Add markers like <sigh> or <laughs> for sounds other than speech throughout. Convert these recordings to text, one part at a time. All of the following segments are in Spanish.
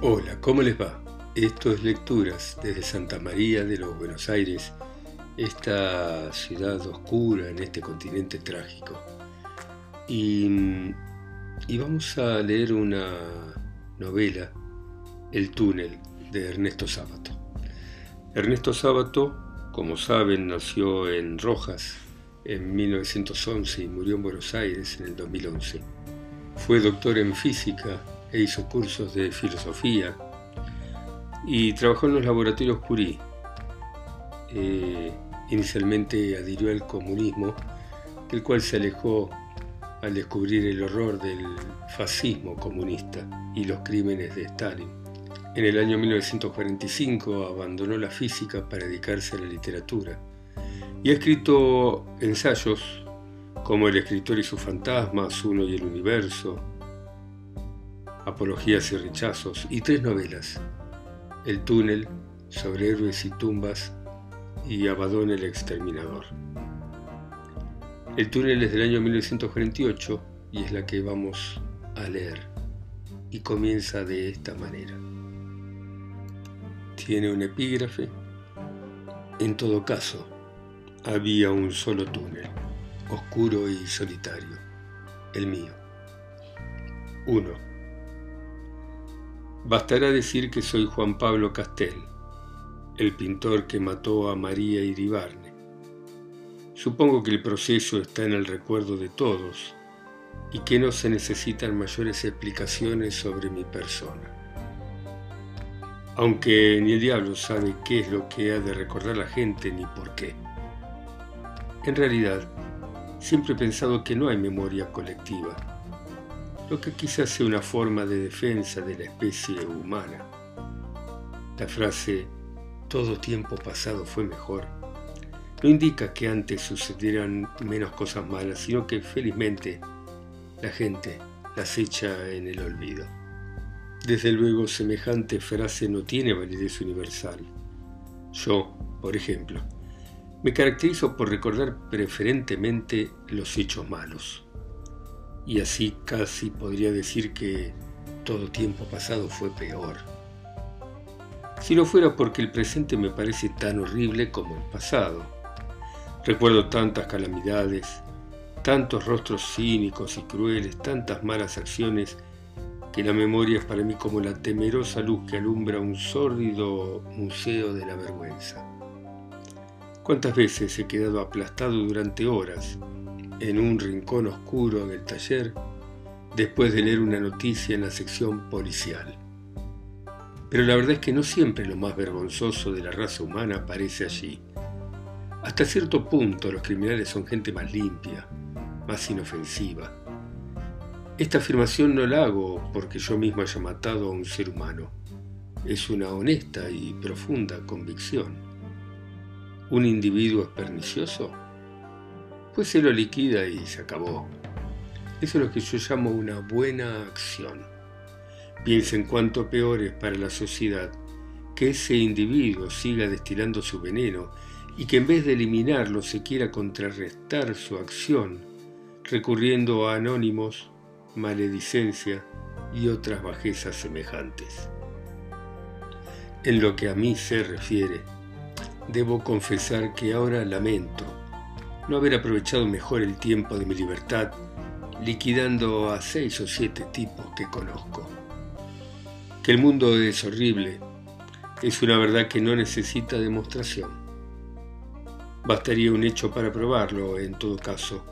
Hola, ¿cómo les va? Esto es Lecturas desde Santa María de los Buenos Aires, esta ciudad oscura en este continente trágico. Y, vamos a leer una novela, El túnel, de Ernesto Sábato. Ernesto Sábato, como saben, nació en Rojas en 1911 y murió en Buenos Aires en el 2011. Fue doctor en física e hizo cursos de filosofía y trabajó en los laboratorios Curie. Eh, inicialmente adhirió al comunismo, del cual se alejó al descubrir el horror del fascismo comunista y los crímenes de Stalin. En el año 1945 abandonó la física para dedicarse a la literatura y ha escrito ensayos como El escritor y sus fantasmas, Uno y el universo, Apologías y rechazos, y tres novelas, El túnel, sobre héroes y tumbas, y Abadón el exterminador. El túnel es del año 1948 y es la que vamos a leer, y comienza de esta manera. Tiene un epígrafe. En todo caso, había un solo túnel, oscuro y solitario, el mío. 1. Bastará decir que soy Juan Pablo Castel, el pintor que mató a María Iribarne. Supongo que el proceso está en el recuerdo de todos y que no se necesitan mayores explicaciones sobre mi persona. Aunque ni el diablo sabe qué es lo que ha de recordar la gente ni por qué. En realidad, siempre he pensado que no hay memoria colectiva lo que quizás sea una forma de defensa de la especie humana. La frase todo tiempo pasado fue mejor no indica que antes sucedieran menos cosas malas, sino que felizmente la gente las echa en el olvido. Desde luego, semejante frase no tiene validez universal. Yo, por ejemplo, me caracterizo por recordar preferentemente los hechos malos y así casi podría decir que todo tiempo pasado fue peor. Si no fuera porque el presente me parece tan horrible como el pasado. Recuerdo tantas calamidades, tantos rostros cínicos y crueles, tantas malas acciones, que la memoria es para mí como la temerosa luz que alumbra un sórdido museo de la vergüenza. ¿Cuántas veces he quedado aplastado durante horas en un rincón oscuro del taller después de leer una noticia en la sección policial. Pero la verdad es que no siempre lo más vergonzoso de la raza humana aparece allí. Hasta cierto punto los criminales son gente más limpia, más inofensiva. Esta afirmación no la hago porque yo mismo haya matado a un ser humano. Es una honesta y profunda convicción. ¿Un individuo es pernicioso? Pues se lo liquida y se acabó. Eso es lo que yo llamo una buena acción. Piensen cuánto peor es para la sociedad que ese individuo siga destilando su veneno y que en vez de eliminarlo se quiera contrarrestar su acción, recurriendo a anónimos, maledicencia y otras bajezas semejantes. En lo que a mí se refiere, debo confesar que ahora lamento no haber aprovechado mejor el tiempo de mi libertad liquidando a seis o siete tipos que conozco. Que el mundo es horrible es una verdad que no necesita demostración. Bastaría un hecho para probarlo, en todo caso.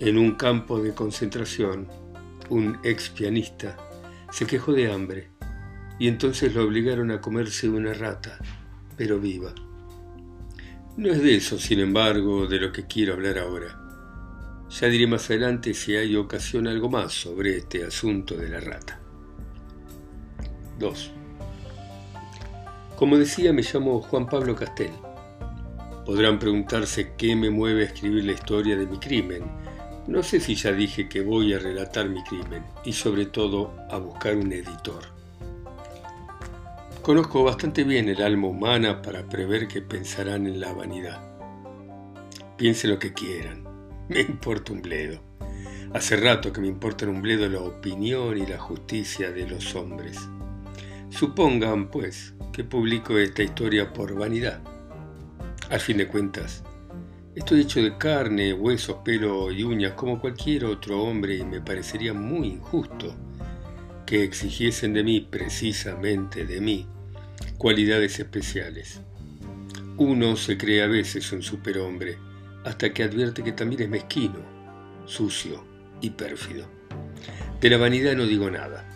En un campo de concentración, un ex pianista se quejó de hambre y entonces lo obligaron a comerse una rata, pero viva. No es de eso, sin embargo, de lo que quiero hablar ahora. Ya diré más adelante si hay ocasión algo más sobre este asunto de la rata. 2. Como decía, me llamo Juan Pablo Castel. Podrán preguntarse qué me mueve a escribir la historia de mi crimen. No sé si ya dije que voy a relatar mi crimen y sobre todo a buscar un editor. Conozco bastante bien el alma humana para prever que pensarán en la vanidad. Piensen lo que quieran. <laughs> Me importa un bledo. Hace rato que me importa un bledo la opinión y la justicia de los hombres. Supongan, pues, que publico esta historia por vanidad. Al fin de cuentas, estoy hecho de carne, huesos, pelo y uñas como cualquier otro hombre y me parecería muy injusto que exigiesen de mí, precisamente de mí, cualidades especiales. Uno se cree a veces un superhombre hasta que advierte que también es mezquino, sucio y pérfido. De la vanidad no digo nada.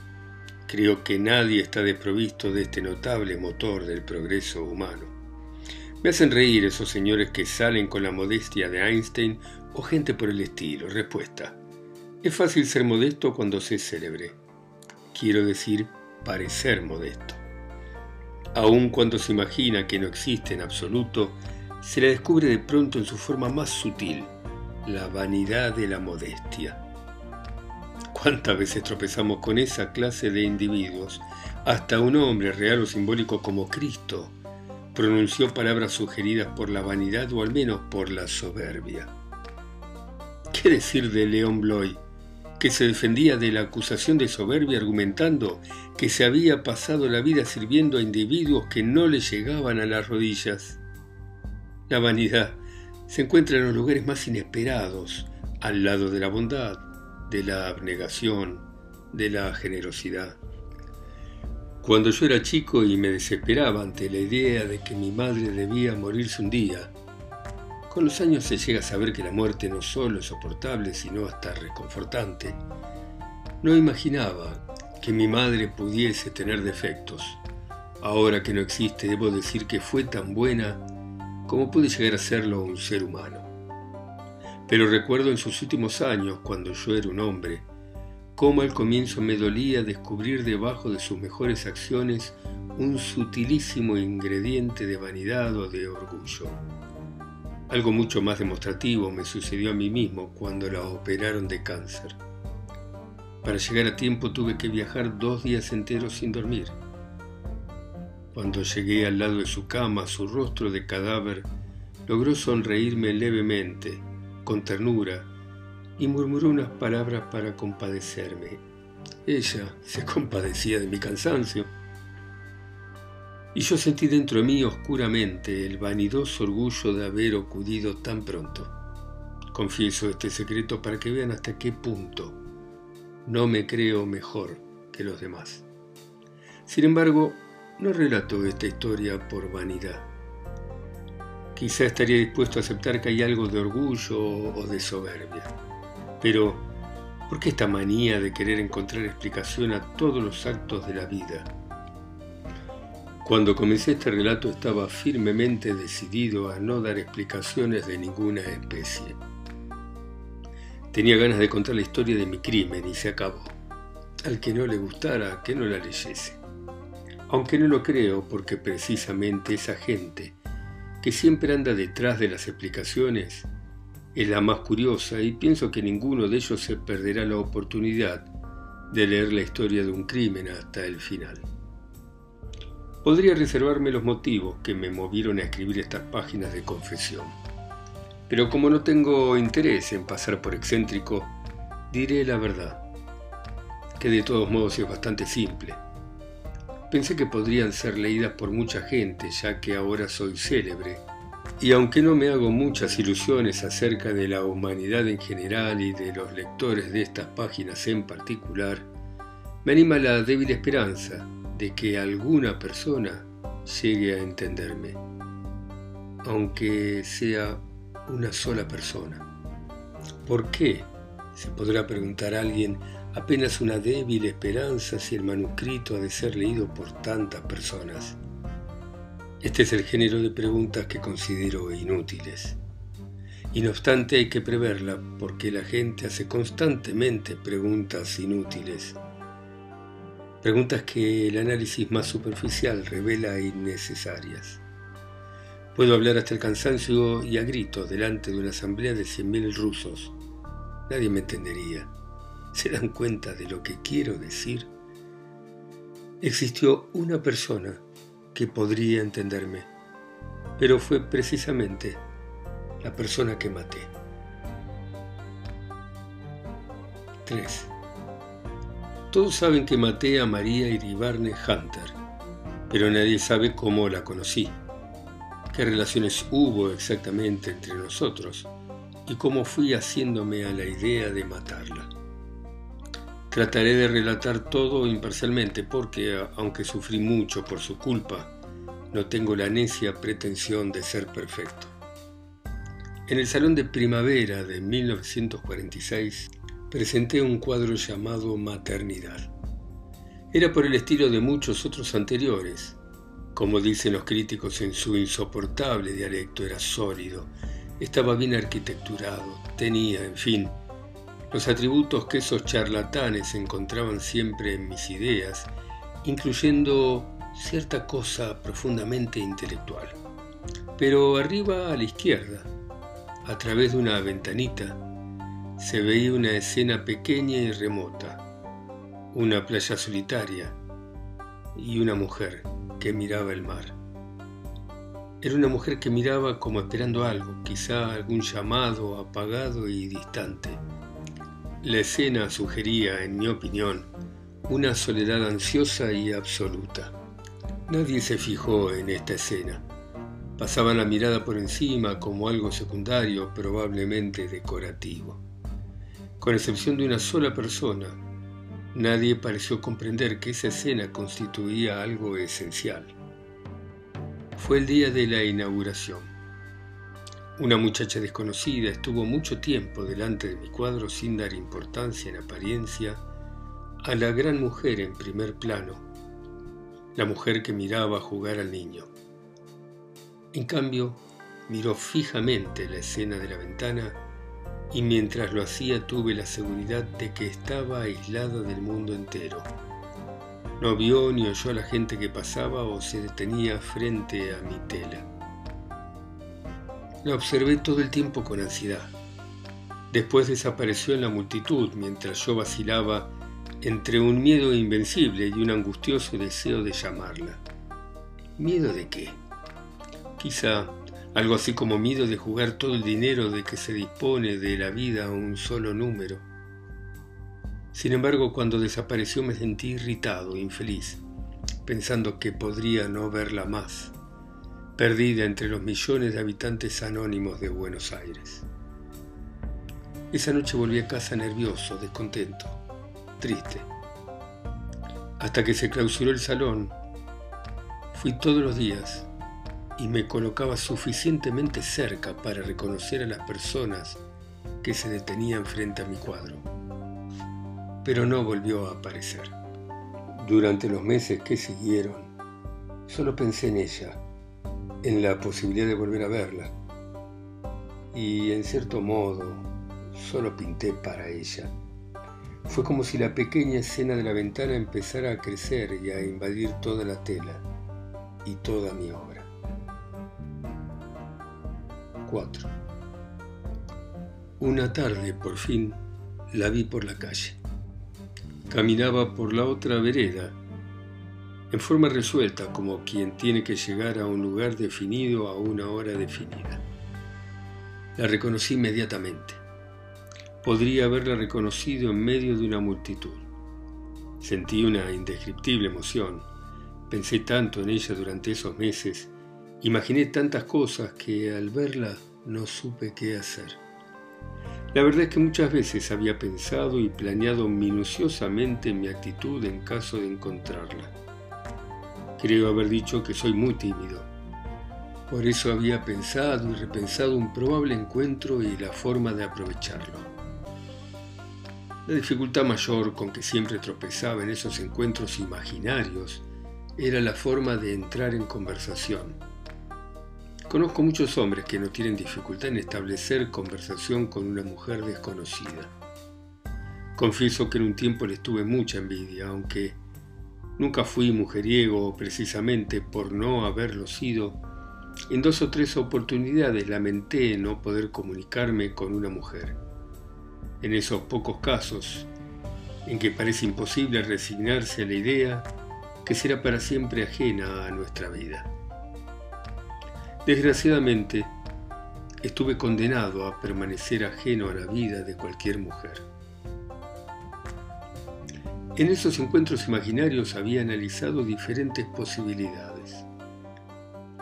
Creo que nadie está desprovisto de este notable motor del progreso humano. Me hacen reír esos señores que salen con la modestia de Einstein o gente por el estilo. Respuesta. Es fácil ser modesto cuando se es célebre. Quiero decir, parecer modesto. Aun cuando se imagina que no existe en absoluto, se la descubre de pronto en su forma más sutil, la vanidad de la modestia. ¿Cuántas veces tropezamos con esa clase de individuos? Hasta un hombre real o simbólico como Cristo pronunció palabras sugeridas por la vanidad o al menos por la soberbia. ¿Qué decir de León Bloy, que se defendía de la acusación de soberbia argumentando que se había pasado la vida sirviendo a individuos que no le llegaban a las rodillas? La vanidad se encuentra en los lugares más inesperados, al lado de la bondad, de la abnegación, de la generosidad. Cuando yo era chico y me desesperaba ante la idea de que mi madre debía morirse un día, con los años se llega a saber que la muerte no solo es soportable, sino hasta reconfortante. No imaginaba que mi madre pudiese tener defectos. Ahora que no existe, debo decir que fue tan buena como puede llegar a serlo un ser humano. Pero recuerdo en sus últimos años, cuando yo era un hombre, cómo al comienzo me dolía descubrir debajo de sus mejores acciones un sutilísimo ingrediente de vanidad o de orgullo. Algo mucho más demostrativo me sucedió a mí mismo cuando la operaron de cáncer. Para llegar a tiempo tuve que viajar dos días enteros sin dormir. Cuando llegué al lado de su cama, su rostro de cadáver logró sonreírme levemente con ternura y murmuró unas palabras para compadecerme. Ella se <laughs> compadecía de mi cansancio. Y yo sentí dentro de mí oscuramente el vanidoso orgullo de haber acudido tan pronto. Confieso este secreto para que vean hasta qué punto no me creo mejor que los demás. Sin embargo, no relato esta historia por vanidad. Quizá estaría dispuesto a aceptar que hay algo de orgullo o de soberbia. Pero, ¿por qué esta manía de querer encontrar explicación a todos los actos de la vida? Cuando comencé este relato estaba firmemente decidido a no dar explicaciones de ninguna especie. Tenía ganas de contar la historia de mi crimen y se acabó. Al que no le gustara, que no la leyese. Aunque no lo creo porque precisamente esa gente que siempre anda detrás de las explicaciones, es la más curiosa y pienso que ninguno de ellos se perderá la oportunidad de leer la historia de un crimen hasta el final. Podría reservarme los motivos que me movieron a escribir estas páginas de confesión, pero como no tengo interés en pasar por excéntrico, diré la verdad, que de todos modos es bastante simple Pensé que podrían ser leídas por mucha gente, ya que ahora soy célebre. Y aunque no me hago muchas ilusiones acerca de la humanidad en general y de los lectores de estas páginas en particular, me anima la débil esperanza de que alguna persona llegue a entenderme, aunque sea una sola persona. ¿Por qué? se podrá preguntar alguien apenas una débil esperanza si el manuscrito ha de ser leído por tantas personas. Este es el género de preguntas que considero inútiles. Y no obstante hay que preverla porque la gente hace constantemente preguntas inútiles. Preguntas que el análisis más superficial revela innecesarias. Puedo hablar hasta el cansancio y a gritos delante de una asamblea de 100.000 rusos. Nadie me entendería. ¿Se dan cuenta de lo que quiero decir? Existió una persona que podría entenderme, pero fue precisamente la persona que maté. 3. Todos saben que maté a María Iribarne Hunter, pero nadie sabe cómo la conocí, qué relaciones hubo exactamente entre nosotros y cómo fui haciéndome a la idea de matarla. Trataré de relatar todo imparcialmente porque, aunque sufrí mucho por su culpa, no tengo la necia pretensión de ser perfecto. En el Salón de Primavera de 1946 presenté un cuadro llamado Maternidad. Era por el estilo de muchos otros anteriores. Como dicen los críticos en su insoportable dialecto, era sólido, estaba bien arquitecturado, tenía, en fin, los atributos que esos charlatanes encontraban siempre en mis ideas, incluyendo cierta cosa profundamente intelectual. Pero arriba a la izquierda, a través de una ventanita, se veía una escena pequeña y remota, una playa solitaria y una mujer que miraba el mar. Era una mujer que miraba como esperando algo, quizá algún llamado apagado y distante. La escena sugería, en mi opinión, una soledad ansiosa y absoluta. Nadie se fijó en esta escena. Pasaban la mirada por encima como algo secundario, probablemente decorativo. Con excepción de una sola persona, nadie pareció comprender que esa escena constituía algo esencial. Fue el día de la inauguración. Una muchacha desconocida estuvo mucho tiempo delante de mi cuadro sin dar importancia en apariencia a la gran mujer en primer plano la mujer que miraba jugar al niño. En cambio, miró fijamente la escena de la ventana y mientras lo hacía tuve la seguridad de que estaba aislada del mundo entero. No vio ni oyó a la gente que pasaba o se detenía frente a mi tela. La observé todo el tiempo con ansiedad. Después desapareció en la multitud mientras yo vacilaba entre un miedo invencible y un angustioso deseo de llamarla. ¿Miedo de qué? Quizá algo así como miedo de jugar todo el dinero de que se dispone de la vida a un solo número. Sin embargo, cuando desapareció me sentí irritado, infeliz, pensando que podría no verla más, perdida entre los millones de habitantes anónimos de Buenos Aires. Esa noche volví a casa nervioso, descontento triste. Hasta que se clausuró el salón, fui todos los días y me colocaba suficientemente cerca para reconocer a las personas que se detenían frente a mi cuadro. Pero no volvió a aparecer. Durante los meses que siguieron, solo pensé en ella, en la posibilidad de volver a verla. Y en cierto modo, solo pinté para ella. Fue como si la pequeña escena de la ventana empezara a crecer y a invadir toda la tela y toda mi obra. 4. Una tarde, por fin, la vi por la calle. Caminaba por la otra vereda, en forma resuelta, como quien tiene que llegar a un lugar definido a una hora definida. La reconocí inmediatamente podría haberla reconocido en medio de una multitud. Sentí una indescriptible emoción. Pensé tanto en ella durante esos meses, imaginé tantas cosas que al verla no supe qué hacer. La verdad es que muchas veces había pensado y planeado minuciosamente mi actitud en caso de encontrarla. Creo haber dicho que soy muy tímido. Por eso había pensado y repensado un probable encuentro y la forma de aprovecharlo. La dificultad mayor con que siempre tropezaba en esos encuentros imaginarios era la forma de entrar en conversación. Conozco muchos hombres que no tienen dificultad en establecer conversación con una mujer desconocida. Confieso que en un tiempo les tuve mucha envidia, aunque nunca fui mujeriego precisamente por no haberlo sido. En dos o tres oportunidades lamenté no poder comunicarme con una mujer en esos pocos casos en que parece imposible resignarse a la idea que será para siempre ajena a nuestra vida. Desgraciadamente, estuve condenado a permanecer ajeno a la vida de cualquier mujer. En esos encuentros imaginarios había analizado diferentes posibilidades.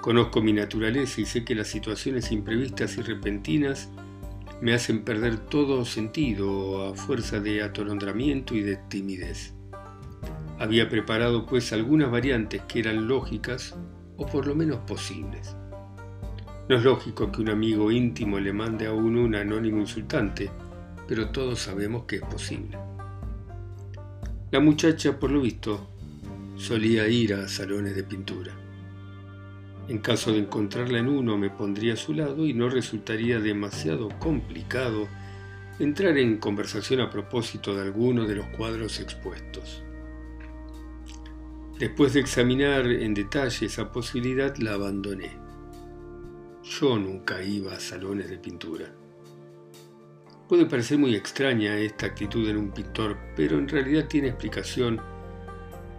Conozco mi naturaleza y sé que las situaciones imprevistas y repentinas me hacen perder todo sentido a fuerza de atolondramiento y de timidez. Había preparado pues algunas variantes que eran lógicas o por lo menos posibles. No es lógico que un amigo íntimo le mande a uno un anónimo insultante, pero todos sabemos que es posible. La muchacha, por lo visto, solía ir a salones de pintura. En caso de encontrarla en uno me pondría a su lado y no resultaría demasiado complicado entrar en conversación a propósito de alguno de los cuadros expuestos. Después de examinar en detalle esa posibilidad la abandoné. Yo nunca iba a salones de pintura. Puede parecer muy extraña esta actitud en un pintor, pero en realidad tiene explicación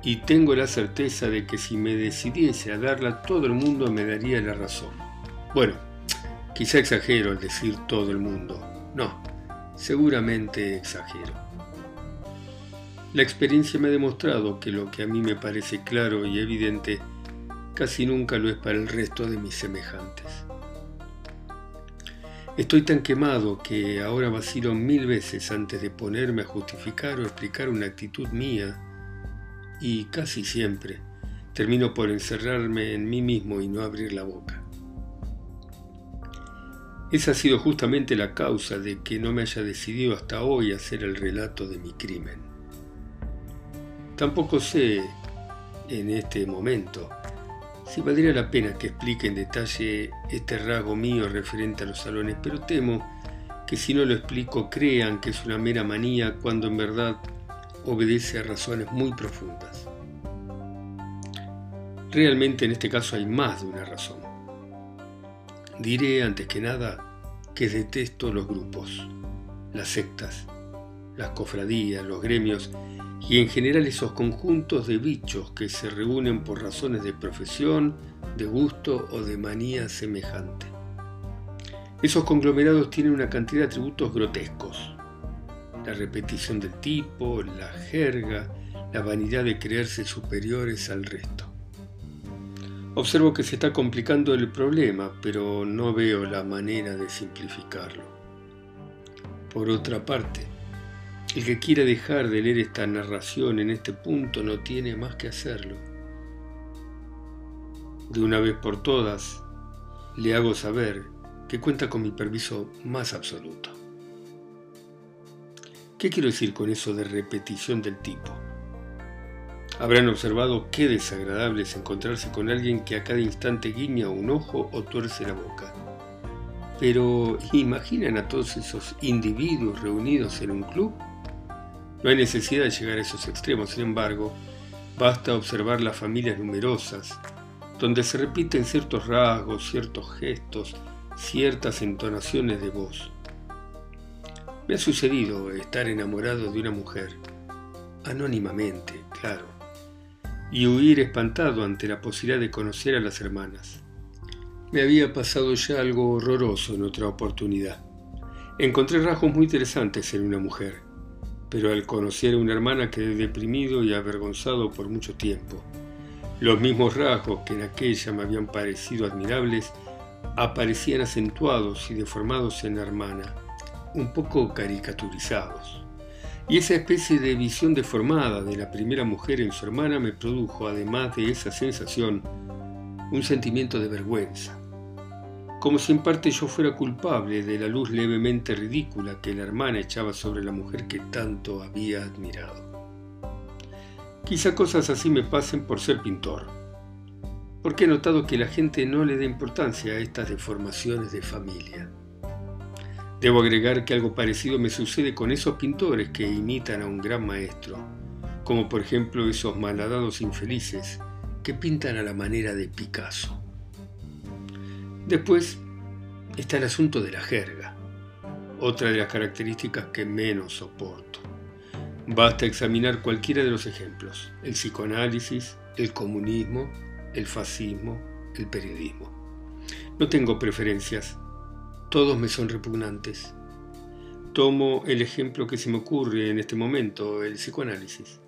y tengo la certeza de que si me decidiese a darla todo el mundo me daría la razón. Bueno, quizá exagero al decir todo el mundo. No, seguramente exagero. La experiencia me ha demostrado que lo que a mí me parece claro y evidente casi nunca lo es para el resto de mis semejantes. Estoy tan quemado que ahora vacilo mil veces antes de ponerme a justificar o explicar una actitud mía y casi siempre termino por encerrarme en mí mismo y no abrir la boca. Esa ha sido justamente la causa de que no me haya decidido hasta hoy hacer el relato de mi crimen. Tampoco sé, en este momento, si valdría la pena que explique en detalle este rasgo mío referente a los salones, pero temo que si no lo explico crean que es una mera manía cuando en verdad obedece a razones muy profundas. Realmente en este caso hay más de una razón. Diré antes que nada que detesto los grupos, las sectas, las cofradías, los gremios y en general esos conjuntos de bichos que se reúnen por razones de profesión, de gusto o de manía semejante. Esos conglomerados tienen una cantidad de atributos grotescos. La repetición del tipo, la jerga, la vanidad de creerse superiores al resto. Observo que se está complicando el problema, pero no veo la manera de simplificarlo. Por otra parte, el que quiera dejar de leer esta narración en este punto no tiene más que hacerlo. De una vez por todas, le hago saber que cuenta con mi permiso más absoluto. ¿Qué quiero decir con eso de repetición del tipo? Habrán observado qué desagradable es encontrarse con alguien que a cada instante guiña un ojo o tuerce la boca. Pero ¿imaginan a todos esos individuos reunidos en un club? No hay necesidad de llegar a esos extremos, sin embargo, basta observar las familias numerosas, donde se repiten ciertos rasgos, ciertos gestos, ciertas entonaciones de voz. Me ha sucedido estar enamorado de una mujer, anónimamente, claro, y huir espantado ante la posibilidad de conocer a las hermanas. Me había pasado ya algo horroroso en otra oportunidad. Encontré rasgos muy interesantes en una mujer, pero al conocer a una hermana quedé deprimido y avergonzado por mucho tiempo. Los mismos rasgos que en aquella me habían parecido admirables aparecían acentuados y deformados en la hermana, un poco caricaturizados. Y esa especie de visión deformada de la primera mujer en su hermana me produjo, además de esa sensación, un sentimiento de vergüenza como si en parte yo fuera culpable de la luz levemente ridícula que la hermana echaba sobre la mujer que tanto había admirado. Quizá cosas así me pasen por ser pintor, porque he notado que la gente no le da importancia a estas deformaciones de familia. Debo agregar que algo parecido me sucede con esos pintores que imitan a un gran maestro, como por ejemplo esos malhadados infelices que pintan a la manera de Picasso. Después está el asunto de la jerga, otra de las características que menos soporto. Basta examinar cualquiera de los ejemplos, el psicoanálisis, el comunismo, el fascismo, el periodismo. No tengo preferencias, todos me son repugnantes. Tomo el ejemplo que se me ocurre en este momento, el psicoanálisis.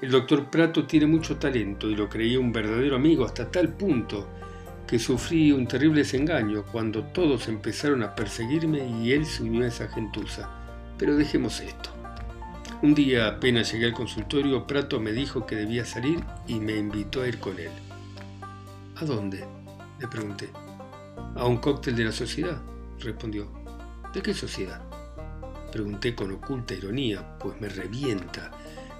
El doctor Prato tiene mucho talento y lo creía un verdadero amigo hasta tal punto que sufrí un terrible desengaño cuando todos empezaron a perseguirme y él se unió a esa gentuza. Pero dejemos esto. Un día apenas llegué al consultorio, Prato me dijo que debía salir y me invitó a ir con él. ¿A dónde? le pregunté. A un cóctel de la sociedad, respondió. ¿De qué sociedad? Pregunté con oculta ironía, pues me revienta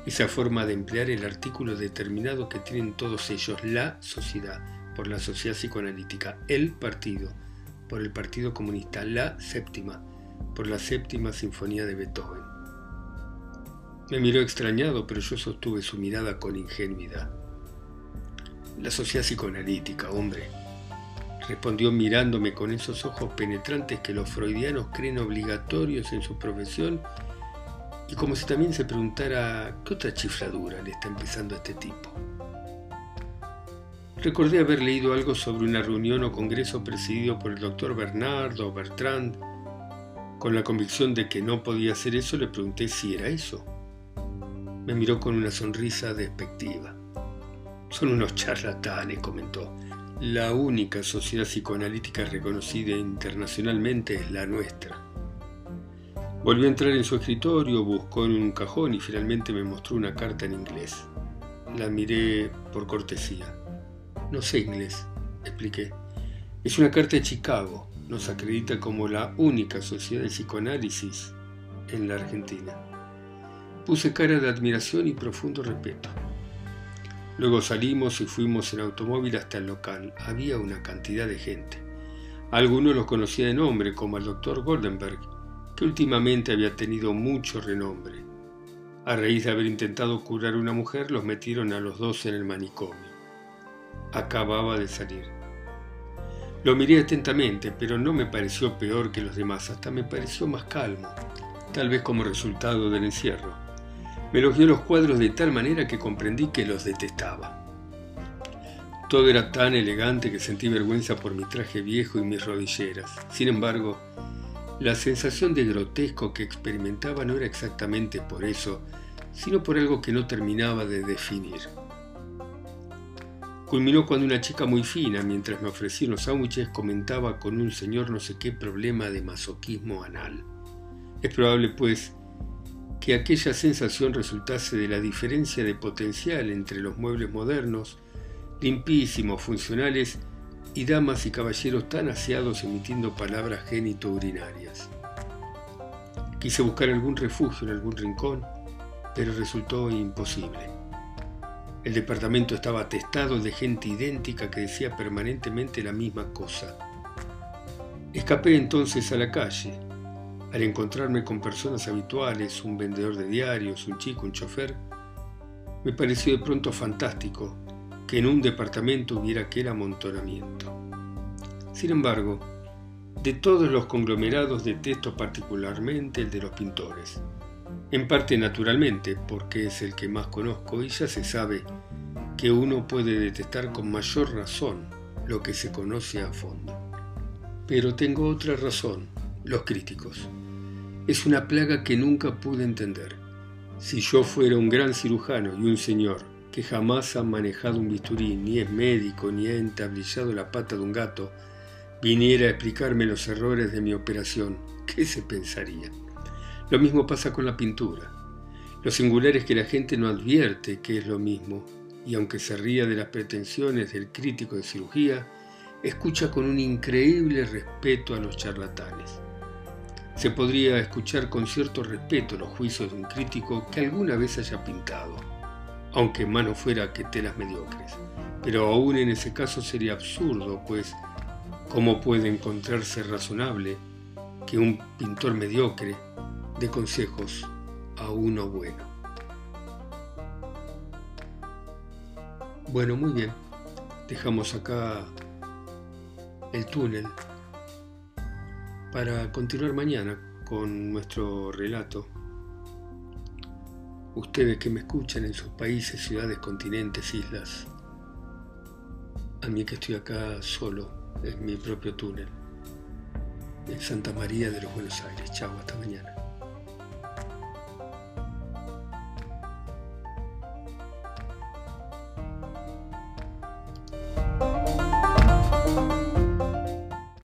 esa forma de emplear el artículo determinado que tienen todos ellos, la sociedad, por la sociedad psicoanalítica, el partido, por el Partido Comunista, la séptima, por la séptima sinfonía de Beethoven. Me miró extrañado, pero yo sostuve su mirada con ingenuidad. La sociedad psicoanalítica, hombre, respondió mirándome con esos ojos penetrantes que los freudianos creen obligatorios en su profesión y como si también se preguntara qué otra chifladura le está empezando a este tipo. Recordé haber leído algo sobre una reunión o congreso presidido por el doctor Bernardo Bertrand. Con la convicción de que no podía hacer eso, le pregunté si era eso. Me miró con una sonrisa despectiva. Son unos charlatanes, comentó. La única sociedad psicoanalítica reconocida internacionalmente es la nuestra. Volvió a entrar en su escritorio, buscó en un cajón y finalmente me mostró una carta en inglés. La miré por cortesía. No sé inglés, expliqué. Es una carta de Chicago. Nos acredita como la única sociedad de psicoanálisis en la Argentina. Puse cara de admiración y profundo respeto. Luego salimos y fuimos en automóvil hasta el local. Había una cantidad de gente. Algunos los conocía de nombre, como el doctor Goldenberg, que últimamente había tenido mucho renombre. A raíz de haber intentado curar a una mujer, los metieron a los dos en el manicomio. Acababa de salir. Lo miré atentamente, pero no me pareció peor que los demás, hasta me pareció más calmo, tal vez como resultado del encierro. Me elogió los cuadros de tal manera que comprendí que los detestaba. Todo era tan elegante que sentí vergüenza por mi traje viejo y mis rodilleras. Sin embargo, la sensación de grotesco que experimentaba no era exactamente por eso, sino por algo que no terminaba de definir. Culminó cuando una chica muy fina, mientras me ofrecía unos sándwiches, comentaba con un señor no sé qué problema de masoquismo anal. Es probable, pues, que aquella sensación resultase de la diferencia de potencial entre los muebles modernos, limpísimos, funcionales, y damas y caballeros tan aseados emitiendo palabras génito-urinarias. Quise buscar algún refugio en algún rincón, pero resultó imposible. El departamento estaba atestado de gente idéntica que decía permanentemente la misma cosa. Escapé entonces a la calle, al encontrarme con personas habituales, un vendedor de diarios, un chico, un chofer, me pareció de pronto fantástico que en un departamento hubiera aquel amontonamiento. Sin embargo, de todos los conglomerados detesto particularmente el de los pintores. En parte naturalmente, porque es el que más conozco y ya se sabe que uno puede detestar con mayor razón lo que se conoce a fondo. Pero tengo otra razón, los críticos. Es una plaga que nunca pude entender. Si yo fuera un gran cirujano y un señor que jamás ha manejado un bisturí, ni es médico, ni ha entablillado la pata de un gato, viniera a explicarme los errores de mi operación, ¿qué se pensaría? Lo mismo pasa con la pintura. Lo singular es que la gente no advierte que es lo mismo, y aunque se ría de las pretensiones del crítico de cirugía, escucha con un increíble respeto a los charlatanes. Se podría escuchar con cierto respeto los juicios de un crítico que alguna vez haya pintado, aunque mano fuera que telas mediocres. Pero aún en ese caso sería absurdo, pues ¿cómo puede encontrarse razonable que un pintor mediocre dé consejos a uno bueno? Bueno, muy bien. Dejamos acá el túnel para continuar mañana con nuestro relato. Ustedes que me escuchan en sus países, ciudades, continentes, islas, a mí que estoy acá solo en mi propio túnel, en Santa María de los Buenos Aires. Chao, hasta mañana.